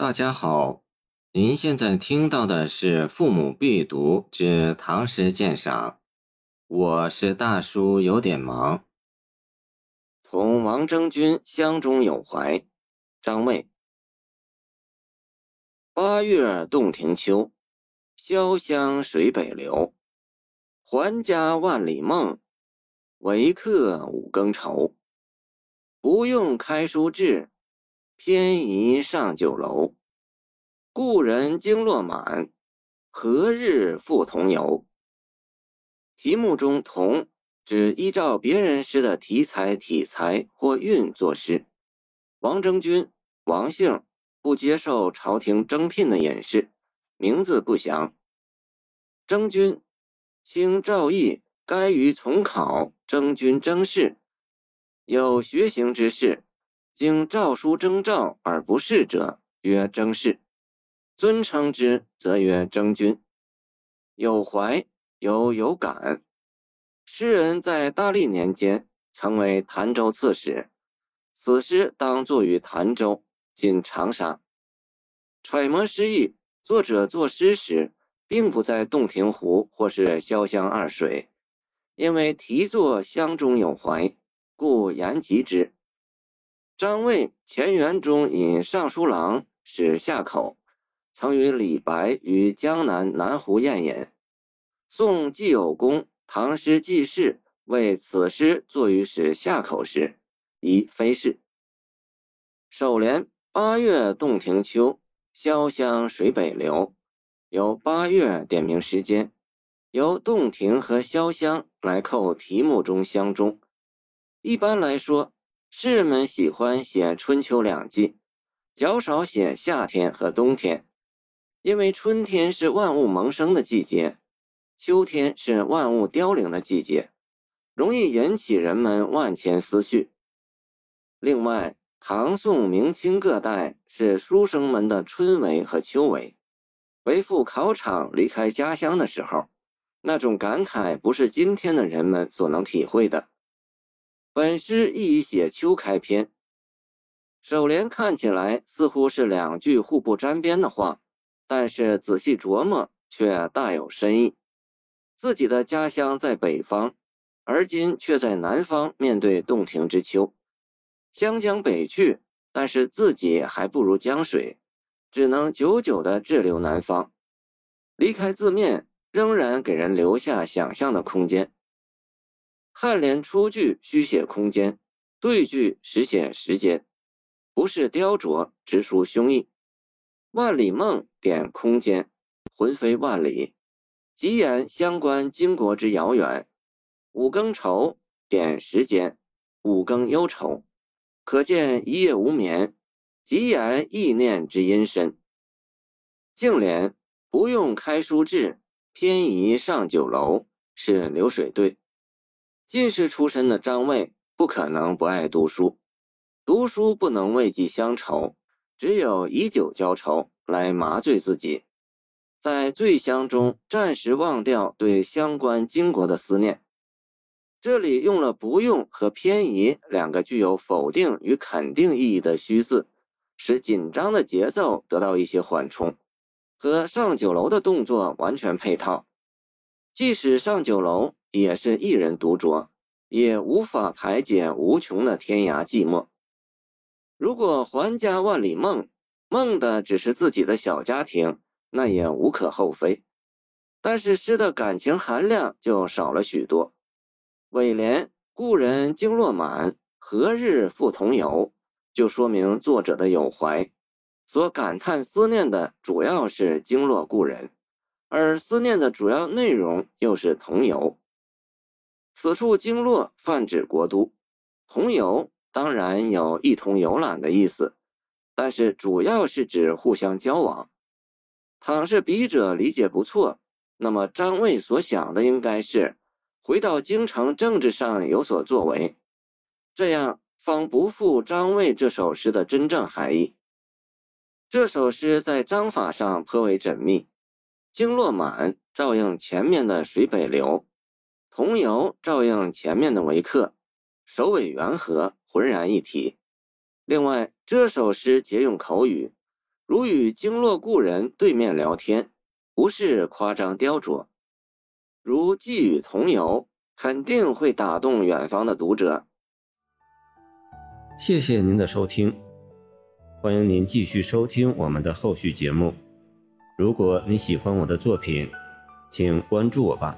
大家好，您现在听到的是《父母必读之唐诗鉴赏》，我是大叔，有点忙。同王征君乡中有怀，张卫。八月洞庭秋，潇湘水北流。还家万里梦，为客五更愁。不用开书至。偏移上酒楼，故人经落满，何日复同游？题目中“同”指依照别人诗的题材、体裁或韵作诗。王征君，王姓，不接受朝廷征聘的隐士，名字不详。征君，清赵翼该于从考征君征士，有学行之士。经诏书征召而不仕者，曰征士；尊称之，则曰征君。有怀，有有感。诗人在大历年间曾为潭州刺史，此诗当作于潭州（今长沙）。揣摩诗意，作者作诗时，并不在洞庭湖或是潇湘二水，因为题作湘中有怀，故言及之。张卫前元中引尚书郎史下口，曾与李白于江南南湖宴饮。宋季有功《唐诗纪事》为此诗作于史下口时，已非是。首联“八月洞庭秋，潇湘水北流”，由八月点明时间，由洞庭和潇湘来扣题目中湘中。一般来说。诗人们喜欢写春秋两季，较少写夏天和冬天，因为春天是万物萌生的季节，秋天是万物凋零的季节，容易引起人们万千思绪。另外，唐宋明清各代是书生们的春闱和秋闱，为赴考场离开家乡的时候，那种感慨不是今天的人们所能体会的。本诗亦以写秋开篇，首联看起来似乎是两句互不沾边的话，但是仔细琢磨却大有深意。自己的家乡在北方，而今却在南方面对洞庭之秋，湘江北去，但是自己还不如江水，只能久久的滞留南方。离开字面，仍然给人留下想象的空间。颔联出句虚写空间，对句实写时间，不是雕琢，直抒胸臆。万里梦点空间，魂飞万里，极言相关经国之遥远。五更愁点时间，五更忧愁，可见一夜无眠，极言意念之阴深。净联不用开书至，偏移上酒楼，是流水对。进士出身的张卫不可能不爱读书，读书不能慰藉乡愁，只有以酒浇愁来麻醉自己，在醉乡中暂时忘掉对相关经国的思念。这里用了“不用”和“偏移”两个具有否定与肯定意义的虚字，使紧张的节奏得到一些缓冲，和上酒楼的动作完全配套。即使上酒楼。也是一人独酌，也无法排解无穷的天涯寂寞。如果还家万里梦，梦的只是自己的小家庭，那也无可厚非。但是诗的感情含量就少了许多。尾联“故人经落满，何日复同游”，就说明作者的有怀，所感叹思念的主要是经络故人，而思念的主要内容又是同游。此处经络泛指国都，同游当然有一同游览的意思，但是主要是指互相交往。倘是笔者理解不错，那么张卫所想的应该是回到京城政治上有所作为，这样方不负张卫这首诗的真正含义。这首诗在章法上颇为缜密，经络满照应前面的水北流。同游照应前面的维克，首尾圆合，浑然一体。另外，这首诗节用口语，如与经络故人对面聊天，不是夸张雕琢，如寄语同游，肯定会打动远方的读者。谢谢您的收听，欢迎您继续收听我们的后续节目。如果你喜欢我的作品，请关注我吧。